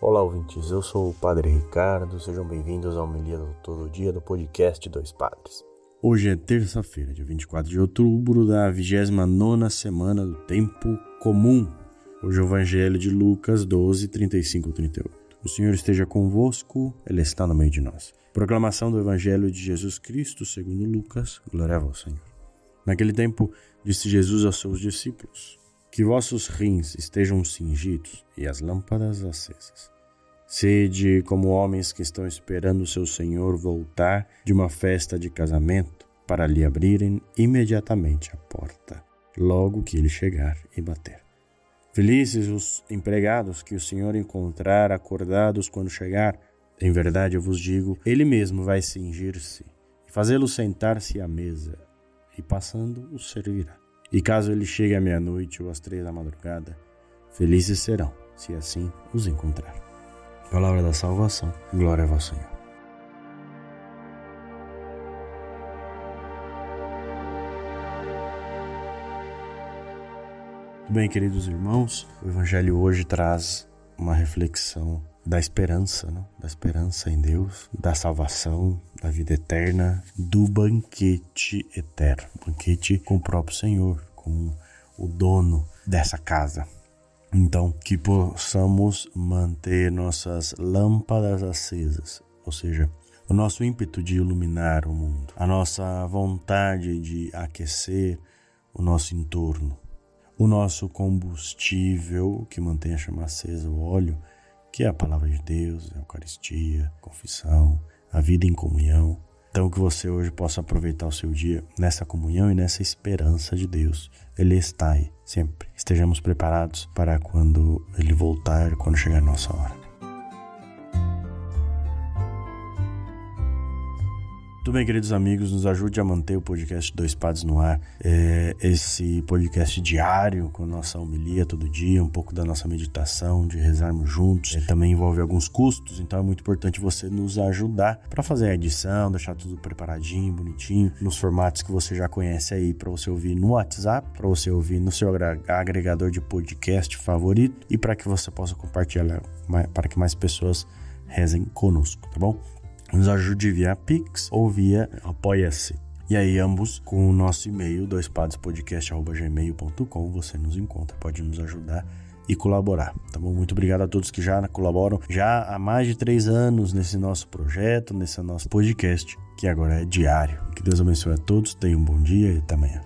Olá, ouvintes. Eu sou o Padre Ricardo. Sejam bem-vindos ao Melia do Todo Dia do podcast Dois Padres. Hoje é terça-feira, dia 24 de outubro da 29 semana do Tempo Comum. Hoje é o Evangelho de Lucas 12, 35 38. O Senhor esteja convosco, Ele está no meio de nós. Proclamação do Evangelho de Jesus Cristo segundo Lucas. Glória ao Senhor. Naquele tempo, disse Jesus aos seus discípulos: Que vossos rins estejam cingidos e as lâmpadas acesas. Sede como homens que estão esperando o seu Senhor voltar de uma festa de casamento para lhe abrirem imediatamente a porta, logo que ele chegar e bater. Felizes os empregados que o Senhor encontrar acordados quando chegar. Em verdade eu vos digo, ele mesmo vai cingir-se e fazê-los sentar-se à mesa, e passando os servirá. E caso ele chegue à meia-noite ou às três da madrugada, felizes serão, se assim os encontrar. Palavra da salvação. Glória a vós, Senhor. Muito bem, queridos irmãos, o Evangelho hoje traz uma reflexão da esperança, né? da esperança em Deus, da salvação, da vida eterna, do banquete eterno, banquete com o próprio Senhor, com o dono dessa casa. Então, que possamos manter nossas lâmpadas acesas, ou seja, o nosso ímpeto de iluminar o mundo, a nossa vontade de aquecer o nosso entorno, o nosso combustível que mantém a chama acesa, o óleo, que é a palavra de Deus, a Eucaristia, a confissão, a vida em comunhão, então, que você hoje possa aproveitar o seu dia nessa comunhão e nessa esperança de Deus. Ele está aí, sempre. Estejamos preparados para quando ele voltar, quando chegar a nossa hora. Tudo bem, queridos amigos, nos ajude a manter o podcast Dois Padres no ar. É esse podcast diário com nossa homilia todo dia, um pouco da nossa meditação, de rezarmos juntos. É, também envolve alguns custos, então é muito importante você nos ajudar para fazer a edição, deixar tudo preparadinho, bonitinho, nos formatos que você já conhece aí, para você ouvir no WhatsApp, para você ouvir no seu agregador de podcast favorito e para que você possa compartilhar para que mais pessoas rezem conosco, tá bom? Nos ajude via Pix ou via Apoia-se. E aí, ambos com o nosso e-mail, doispadespodcast.gmail.com, você nos encontra, pode nos ajudar e colaborar, tá bom? Muito obrigado a todos que já colaboram já há mais de três anos nesse nosso projeto, nesse nosso podcast, que agora é diário. Que Deus abençoe a todos, tenham um bom dia e até amanhã.